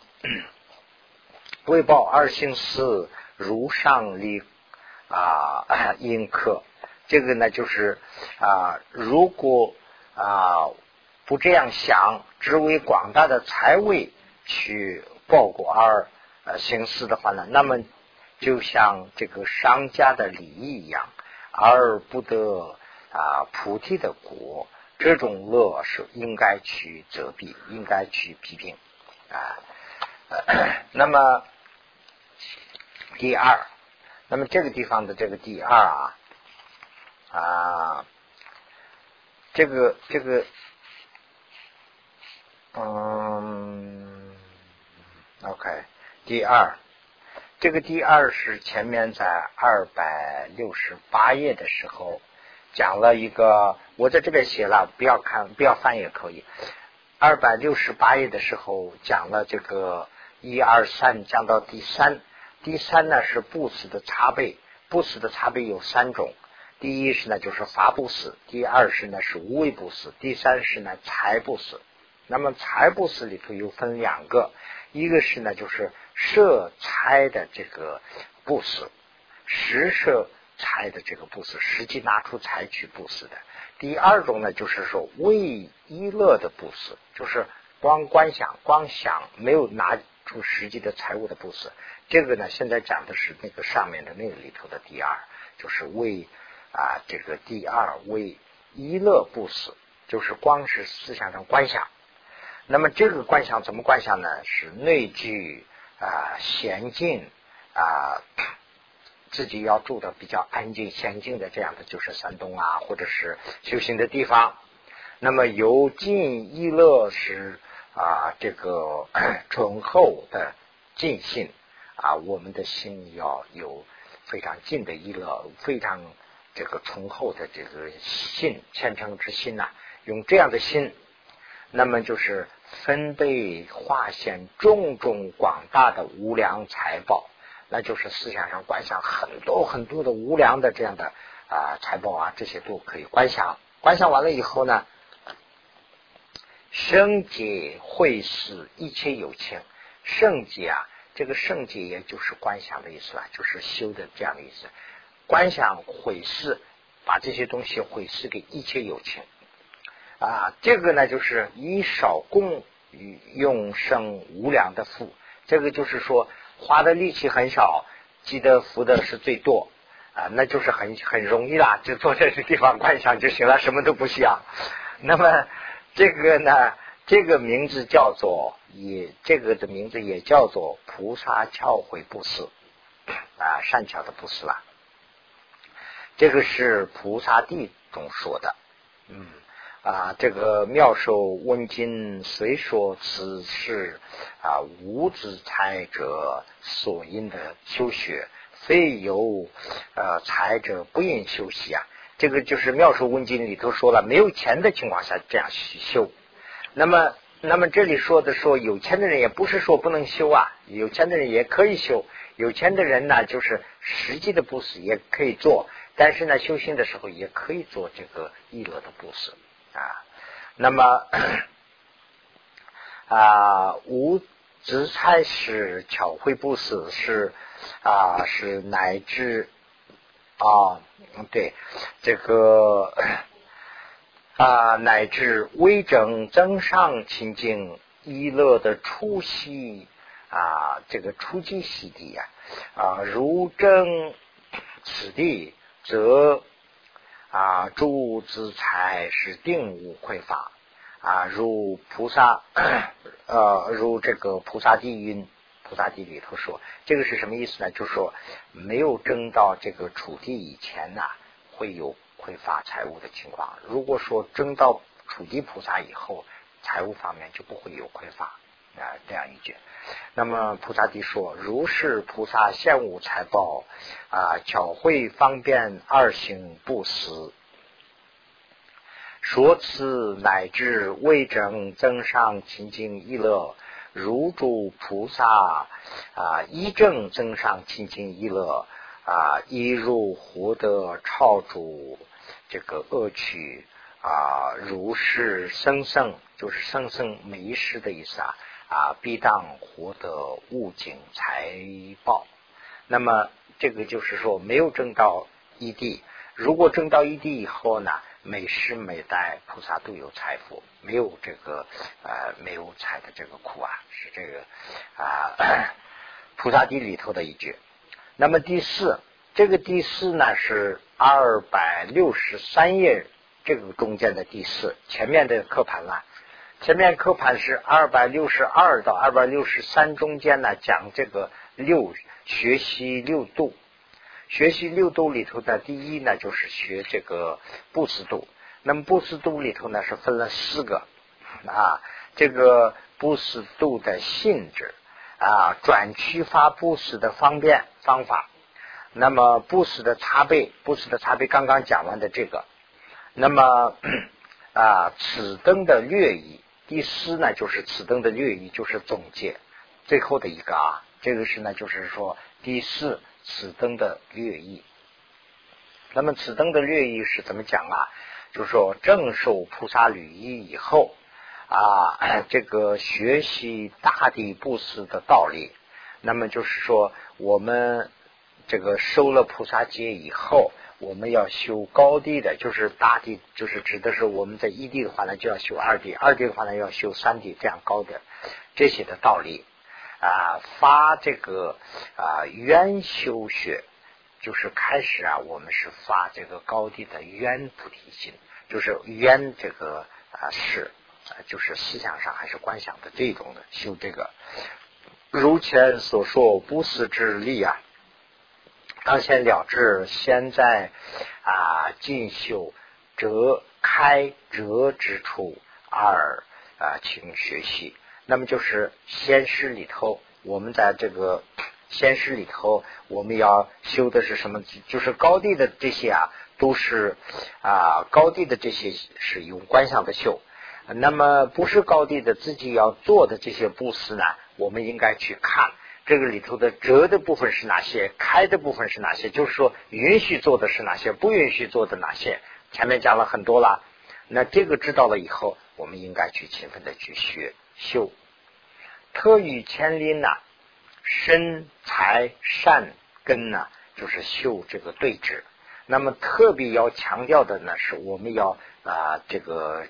为报二心是如上立啊因课，这个呢就是啊，如果啊不这样想，只为广大的财位去。报果而呃行事的话呢，那么就像这个商家的礼仪一样，而不得啊菩提的果，这种乐是应该去责备，应该去批评啊。*clears throat* 那么第二，那么这个地方的这个第二啊啊，这个这个嗯。OK，第二，这个第二是前面在二百六十八页的时候讲了一个，我在这边写了，不要看，不要翻也可以。二百六十八页的时候讲了这个一二三，讲到第三，第三呢是布施的差别，布施的差别有三种，第一是呢就是法布施，第二是呢是无为布施，第三是呢财布施。那么财布施里头又分两个。一个是呢，就是设财的这个布施，实设财的这个布施，实际拿出财去布施的。第二种呢，就是说为一乐的布施，就是光观想、光想，没有拿出实际的财物的布施。这个呢，现在讲的是那个上面的那个里头的第二，就是为啊这个第二为一乐布施，就是光是思想上观想。那么这个观想怎么观想呢？是内聚啊娴静啊。自己要住的比较安静、娴静的这样的，就是山东啊，或者是修行的地方。那么由静一乐是啊，这个 *coughs* 醇厚的静心啊，我们的心要有非常近的一乐，非常这个醇厚的这个信虔诚之心呐。用这样的心，那么就是分贝化现种种广大的无量财宝。那就是思想上观想很多很多的无量的这样的啊财宝啊，这些都可以观想。观想完了以后呢，圣解会是一切有情。圣解啊，这个圣解也就是观想的意思啊，就是修的这样的意思。观想毁事，把这些东西毁事给一切有情啊。这个呢，就是以少供用生无量的富。这个就是说。花的力气很少，积的福的是最多啊，那就是很很容易啦，就坐在这地方观想就行了，什么都不需要。那么这个呢，这个名字叫做也，这个的名字也叫做菩萨巧慧布施啊，善巧的布施啦。这个是菩萨地中说的，嗯。啊，这个妙寿温经虽说此事啊无子财者所应的修学，非有呃财者不应修习啊。这个就是妙寿温经里头说了，没有钱的情况下这样修。那么，那么这里说的说有钱的人也不是说不能修啊，有钱的人也可以修。有钱的人呢，就是实际的布施也可以做，但是呢，修行的时候也可以做这个易乐的布施。啊，那么啊，无执财是巧慧不死是啊，是乃至啊，对这个啊，乃至微整增上清净一乐的初息啊，这个初级息地呀啊，如正此地则。啊，诸资财是定无匮乏啊，如菩萨 *clears throat* 呃，如这个菩萨地云，菩萨地里头说，这个是什么意思呢？就是说没有争到这个楚地以前呢，会有匮乏财物的情况。如果说争到楚地菩萨以后，财务方面就不会有匮乏啊，这样一句。那么菩萨地说：“如是菩萨现无财宝啊，巧慧方便二行不死。说此乃至未正增上清净一乐，如诸菩萨啊，一正增上清净一乐啊，一入获得超主这个恶趣啊，如是生生就是生生没失的意思啊。”啊，必当获得物景财报。那么这个就是说，没有挣到一地。如果挣到一地以后呢，每时每代菩萨都有财富，没有这个呃没有财的这个苦啊，是这个啊菩萨地里头的一句。那么第四，这个第四呢是二百六十三页这个中间的第四，前面的课盘了。前面课盘是二百六十二到二百六十三中间呢，讲这个六学习六度，学习六度里头的第一呢，就是学这个布施度。那么布施度里头呢，是分了四个。啊，这个布施度的性质。啊，转区发布施的方便方法，那么布施的差别，布施的差别刚刚讲完的这个，那么啊，此灯的略意。第四呢，就是此灯的略意，就是总结最后的一个啊，这个是呢，就是说第四此灯的略意。那么此灯的略意是怎么讲啊？就是说正受菩萨履仪以后啊，这个学习大地布施的道理。那么就是说我们这个收了菩萨戒以后，我们要修高地的，就是大地，就是指的是我们在一地的话呢，就要修二地；二地的话呢，要修三地，这样高的这些的道理啊，发这个啊愿修学，就是开始啊，我们是发这个高地的愿菩提心，就是愿这个啊是啊，就是思想上还是观想的这种的修这个。如前所说，不思之力啊，当先了之，先在啊进修折开折之处而啊请学习。那么就是先师里头，我们在这个先师里头，我们要修的是什么？就是高地的这些啊，都是啊高地的这些是用观想的修。那么不是高地的自己要做的这些布施呢？我们应该去看这个里头的折的部分是哪些，开的部分是哪些，就是说允许做的是哪些，不允许做的哪些。前面讲了很多了，那这个知道了以后，我们应该去勤奋的去学修。特与千林呐，身财善根呐，就是修这个对峙。那么特别要强调的呢，是我们要啊这个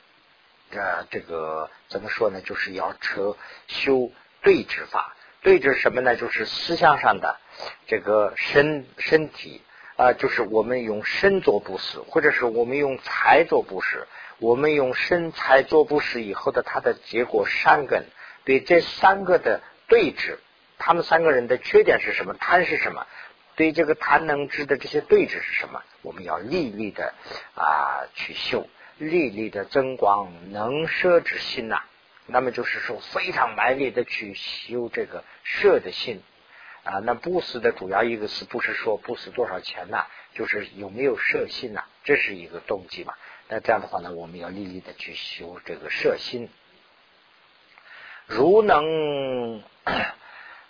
呃这个怎么说呢？就是要车修。对治法，对治什么呢？就是思想上的这个身身体啊，就是我们用身做布施，或者是我们用财做布施。我们用身财做布施以后的它的结果善根，对这三个的对治，他们三个人的缺点是什么？贪是什么？对这个贪能知的这些对治是什么？我们要历历的啊去修，历历的增光能摄之心呐。那么就是说，非常埋力的去修这个舍的心啊。那布施的主要一个是不是说布施多少钱呢？就是有没有舍心呐？这是一个动机嘛。那这样的话呢，我们要立立的去修这个舍心。如能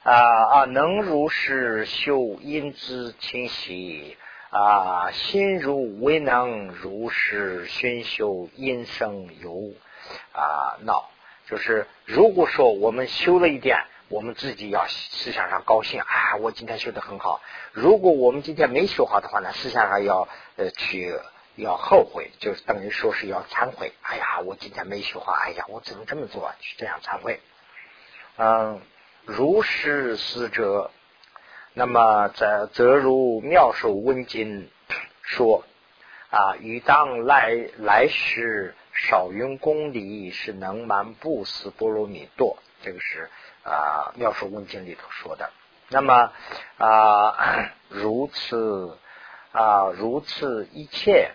啊啊，能如是修因之清晰啊，心如未能如是熏修因生有啊闹。就是如果说我们修了一点，我们自己要思想上高兴啊，我今天修的很好。如果我们今天没修好的话呢，思想上要呃去要后悔，就是等于说是要忏悔。哎呀，我今天没修好，哎呀，我怎么这么做？去这样忏悔。嗯，如是死者，那么则则如妙手温经说啊，与当来来时。少云功力是能满布施波罗蜜多，这个是啊《妙手问经》里头说的。那么啊 *clears throat* 如此啊如此一切，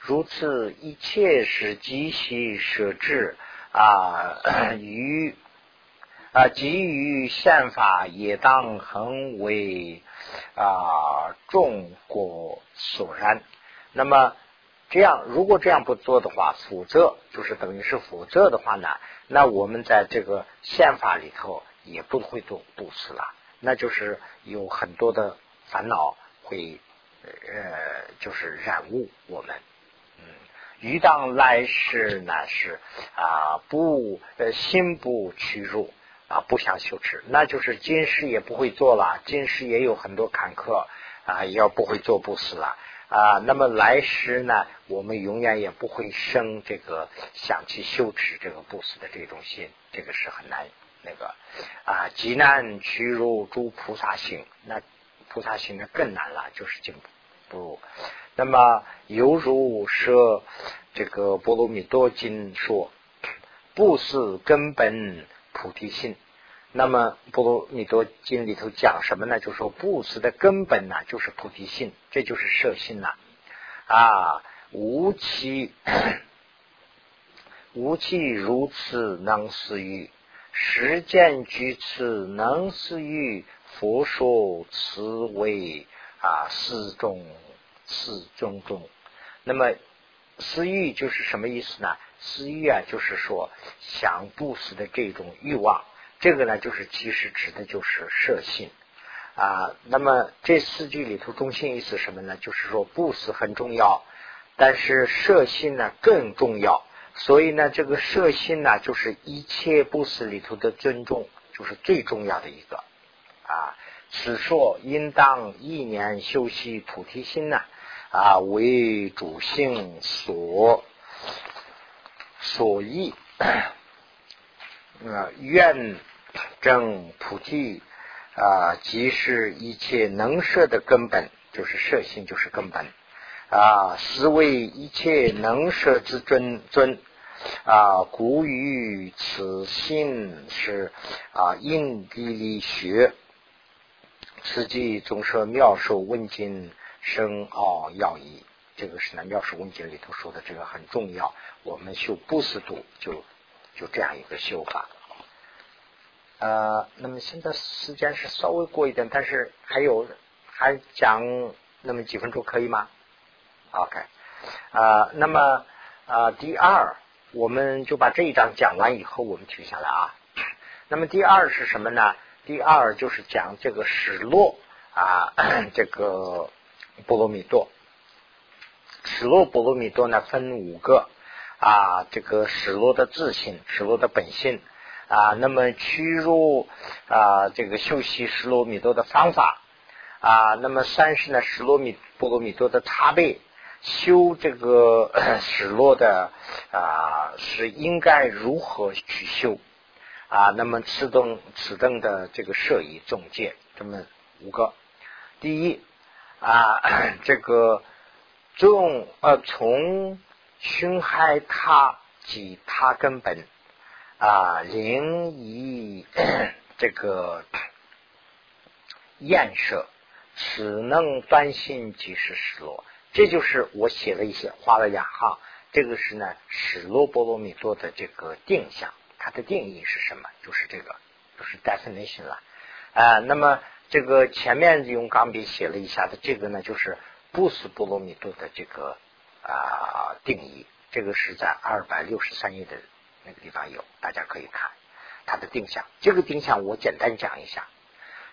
如此一切是极其设置啊 *clears throat* 于啊给予宪法也当恒为啊众果所然。那么。这样，如果这样不做的话，否则就是等于是否则的话呢，那我们在这个宪法里头也不会做布施了，那就是有很多的烦恼会呃，就是染污我们。嗯，于当来世呢是啊不呃心不屈辱啊不想羞耻，那就是今世也不会做了，今世也有很多坎坷啊，也要不会做布施了。啊，那么来时呢，我们永远也不会生这个想去羞耻这个不死的这种心，这个是很难那个啊，极难屈入诸菩萨行，那菩萨行呢更难了，就是进不入。那么犹如说这个波罗蜜多经说，不死根本菩提心。那么《波罗蜜多经》里头讲什么呢？就说布施的根本呢，就是菩提心，这就是摄心呐。啊，无其 *coughs* 无其如此能施欲实践居此能施欲佛说此为啊四中四中中。那么私欲就是什么意思呢？私欲啊，就是说想布施的这种欲望。这个呢，就是其实指的就是摄心啊。那么这四句里头中心意思什么呢？就是说布施很重要，但是摄心呢更重要。所以呢，这个摄心呢，就是一切布施里头的尊重，就是最重要的一个啊。此说应当一年修习菩提心呢，啊，为主性所所益，啊，*clears throat* 愿正菩提啊，即是一切能摄的根本，就是摄性，就是根本啊，是为一切能摄之尊尊。啊，古语此心是啊，印地理学，此即总说妙手问经深奥要义。这个是呢，妙手问经里头说的，这个很重要。我们修不思度，就就这样一个修法。呃，那么现在时间是稍微过一点，但是还有还讲那么几分钟可以吗？OK，啊，那么啊，第二。我们就把这一章讲完以后，我们停下来啊。*clears throat* 那么第二是什么呢？第二就是讲这个史落啊，这个波罗蜜多。史落波罗蜜多呢分五个啊，这个史落的自性，史落的本性啊。那么屈入啊，这个修习十罗蜜多的方法啊。那么三是呢，十罗蜜波罗蜜多的差别。修这个 *coughs* 史落的啊，是应该如何去修啊？那么此等此等的这个设以总结，这么五个。第一啊，这个重呃从熏害他及他根本啊，灵以这个验舍，此能断心即是失落。这就是我写了一些，画了两行。这个是呢，史罗波罗蜜多的这个定向，它的定义是什么？就是这个，就是 definition 了。啊，那么这个前面用钢笔写了一下的这个呢，就是不死波罗蜜多的这个啊定义。这个是在二百六十三页的那个地方有，大家可以看它的定向。这个定向我简单讲一下，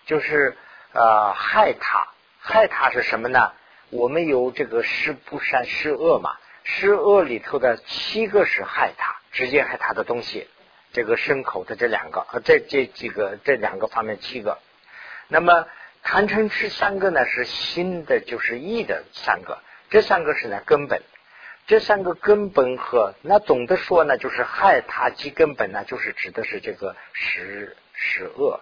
就是呃害他，害他是什么呢？我们有这个施不善施恶嘛？施恶里头的七个是害他，直接害他的东西。这个牲口的这两个，呃，这这几个这两个方面七个。那么贪嗔痴三个呢？是心的，就是意的三个。这三个是呢根本。这三个根本和那总的说呢，就是害他即根本呢，就是指的是这个十十恶。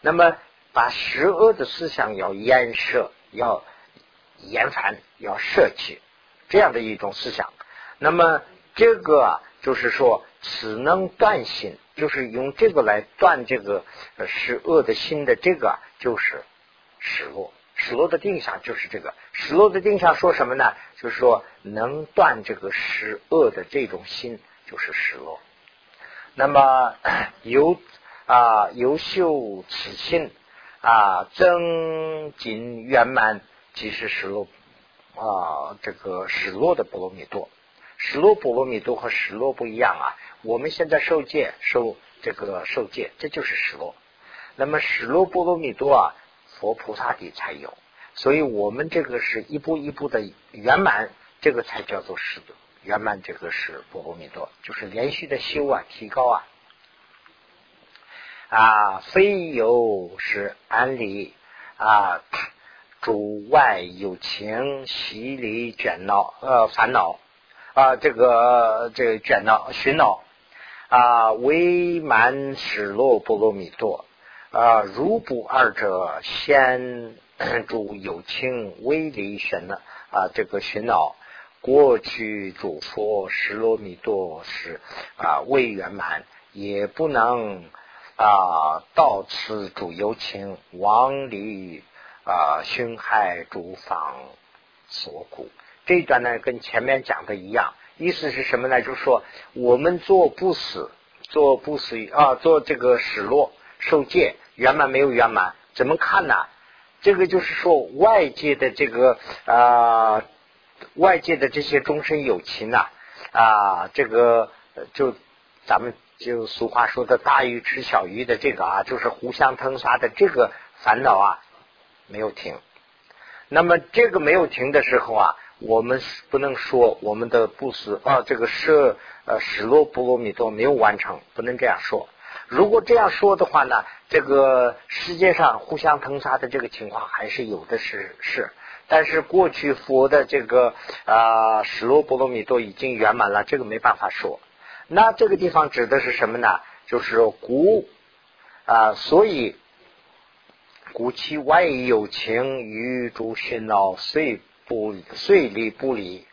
那么把十恶的思想要淹设要。严烦要舍弃这样的一种思想，那么这个就是说，此能断心，就是用这个来断这个使恶的心的这个，就是失落。失落的定向就是这个。失落的定向说什么呢？就是说能断这个十恶的这种心，就是失落。那么 *coughs* 由啊由修此心啊增进圆满。即是史罗啊，这个史罗的波罗蜜多，史罗波罗蜜多和史罗不一样啊。我们现在受戒受这个受戒，这就是史罗。那么史罗波罗蜜多啊，佛菩萨地才有，所以我们这个是一步一步的圆满，这个才叫做史圆满。这个是波罗蜜多，就是连续的修啊，提高啊啊，非有是安理啊。主外有情，习离卷恼，呃，烦恼啊，这个这个卷恼、寻恼啊，为满始落波罗蜜多啊，如不二者，先 *clears throat* 主有情，为离玄呢啊，这个寻恼。过去主说十罗蜜多是啊未圆满，也不能啊到此主有情，往离。啊，熏害诸方所苦，这一段呢跟前面讲的一样，意思是什么呢？就是说我们做不死，做不死啊，做这个死落受戒圆满没有圆满？怎么看呢？这个就是说外界的这个啊，外界的这些终身友情呐啊，这个就咱们就俗话说的大鱼吃小鱼的这个啊，就是互相吞杀的这个烦恼啊。没有停，那么这个没有停的时候啊，我们不能说我们的布施啊，这个舍呃史罗波罗蜜多没有完成，不能这样说。如果这样说的话呢，这个世界上互相腾杀的这个情况还是有的是是。但是过去佛的这个啊，史罗波罗蜜多已经圆满了，这个没办法说。那这个地方指的是什么呢？就是古啊，所以古其外有情，与诸喧闹，虽不虽离不离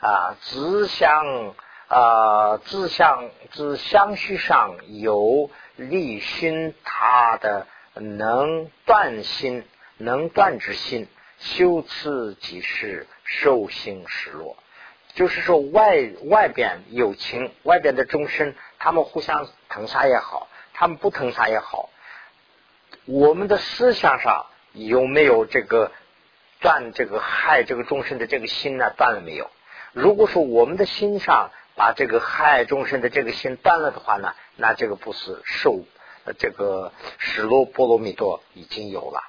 啊，只相啊，自相自相续上有立心他的能断心，能断之心。修此即是受心失落，就是说外外边有情，外边的众生，他们互相疼杀也好，他们不疼杀也好，我们的思想上有没有这个断这个害这个众生的这个心呢？断了没有？如果说我们的心上把这个害众生的这个心断了的话呢，那这个不是受这个失落波罗蜜多已经有了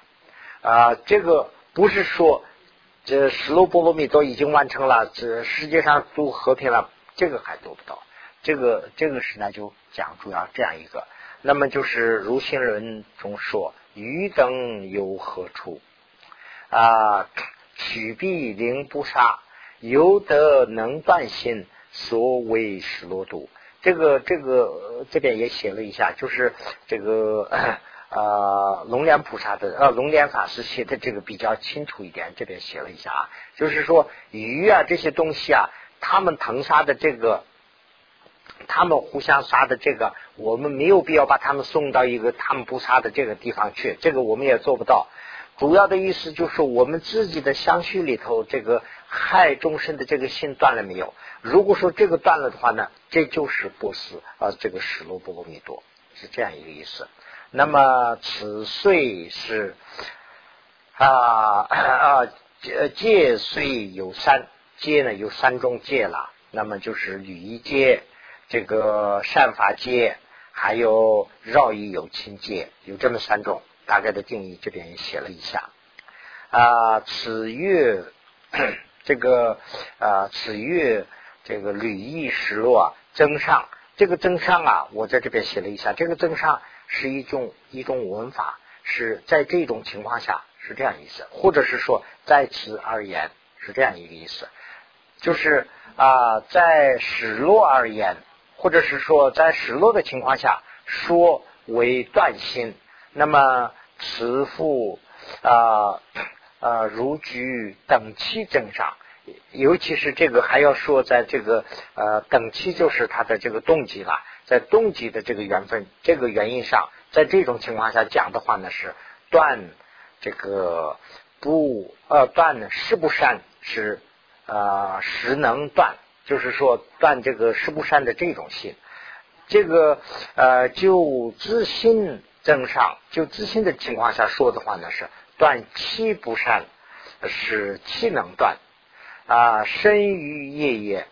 啊，这个。不是说这十罗波罗蜜多已经完成了，这世界上都和平了，这个还做不到。这个这个是呢，就讲主要这样一个。那么就是如心人中说：“余等有何处啊？取必灵不杀，有德能断心，所谓十罗度。”这个这个这边也写了一下，就是这个。呃，龙莲菩萨的呃，龙莲法师写的这个比较清楚一点，这边写了一下啊，就是说鱼啊这些东西啊，他们腾杀的这个，他们互相杀的这个，我们没有必要把他们送到一个他们不杀的这个地方去，这个我们也做不到。主要的意思就是我们自己的相续里头，这个害众生的这个心断了没有？如果说这个断了的话呢，这就是不死啊，这个史罗波罗蜜多是这样一个意思。那么此岁是啊 *coughs* 啊戒岁有三戒呢有三种戒了，那么就是履仪戒、这个善法戒，还有绕意有情戒，有这么三种，大概的定义这边也写了一下啊。此月这个啊此月这个履仪失落啊增上，这个增上啊，我在这边写了一下，这个增上。是一种一种文法，是在这种情况下是这样意思，或者是说在此而言是这样一个意思，就是啊，在失落而言，或者是说在失落的情况下说为断心，那么慈父啊啊如举等期增长，尤其是这个还要说在这个呃等期就是他的这个动机了。在动机的这个缘分、这个原因上，在这种情况下讲的话呢，是断这个不呃断是不善是呃实能断，就是说断这个是不善的这种心。这个呃就自信正上，就自信的情况下说的话呢，是断七不善是气能断啊生于夜夜。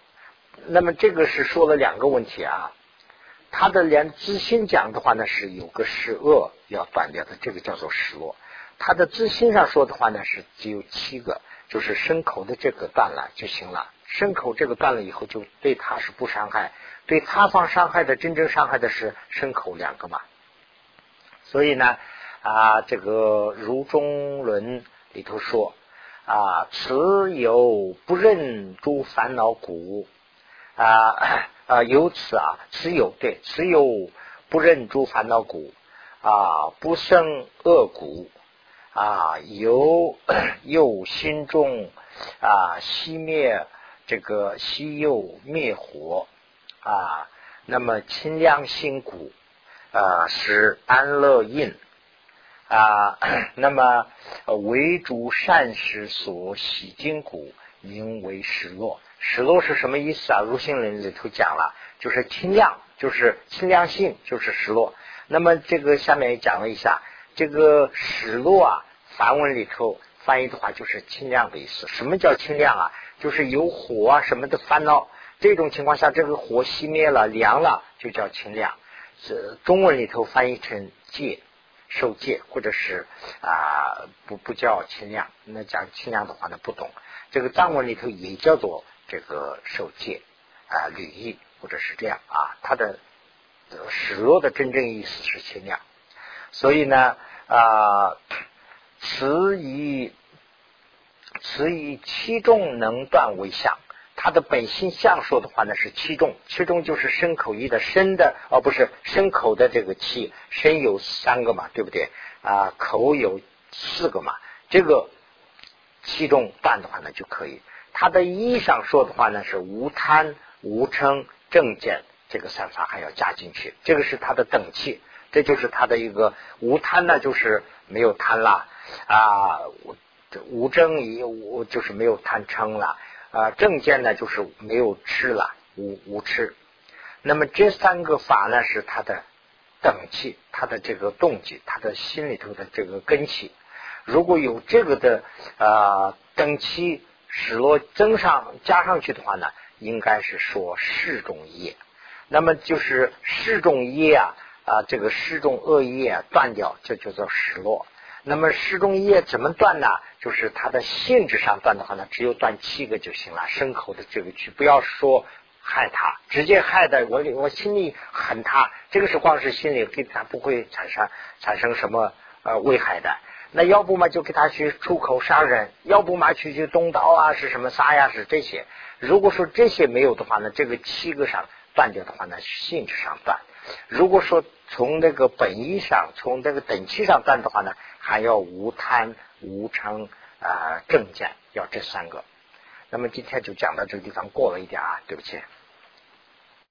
那么这个是说了两个问题啊。他的连自心讲的话呢，是有个是恶要断掉的，这个叫做失落。他的自心上说的话呢，是只有七个，就是牲口的这个断了就行了。牲口这个断了以后，就对他是不伤害，对他方伤害的真正伤害的是牲口两个嘛。所以呢，啊，这个如中论里头说啊，此有不认诸烦恼故啊。啊，由此啊，此有对，此有不认诸烦恼故啊，不生恶故啊，由 *coughs* 又心中啊熄灭这个熄又灭火。啊，那么清凉心故啊，是安乐印啊，*coughs* 那么为诸善时所喜筋骨，名为失落。失落是什么意思啊？如心论里头讲了，就是清亮，就是清亮性，就是失落。那么这个下面也讲了一下，这个失落啊，梵文里头翻译的话就是清亮的意思。什么叫清亮啊？就是有火啊什么的烦恼，这种情况下，这个火熄灭了，凉了，就叫清亮。这中文里头翻译成戒，受戒，或者是啊不不叫清亮。那讲清亮的话呢，不懂。这个藏文里头也叫做。这个受戒啊，履意或者是这样啊，它的始落的真正意思是清凉。所以呢啊，此以此以七众能断为相。它的本性相说的话呢是七重，七重就是身口意的身的，而不是身口的这个气，身有三个嘛，对不对啊？口有四个嘛，这个七重断的话呢就可以。它的意上说的话呢是无贪、无嗔、正见，这个三法还要加进去，这个是它的等气，这就是它的一个无贪呢，就是没有贪啦啊，无争也无就是没有贪嗔了。啊，正见呢就是没有吃了，无无吃。那么这三个法呢是他的等气，他的这个动机，他的心里头的这个根气。如果有这个的啊等气使落增上加上去的话呢，应该是说世众业。那么就是世众业啊啊，这个世众恶业断掉，就叫做失落。那么世众业怎么断呢？就是它的性质上断的话呢，只有断七个就行了。牲口的这个去，不要说害他，直接害的我我心里恨他，这个是光是心里对他不会产生产生什么呃危害的。那要不嘛就给他去出口杀人，要不嘛去去动刀啊，是什么杀呀是这些。如果说这些没有的话呢，这个七个上断掉的话呢，性质上断。如果说从那个本意上，从这个等级上断的话呢，还要无贪。无嗔啊，正见要这三个。那么今天就讲到这个地方，过了一点啊，对不起。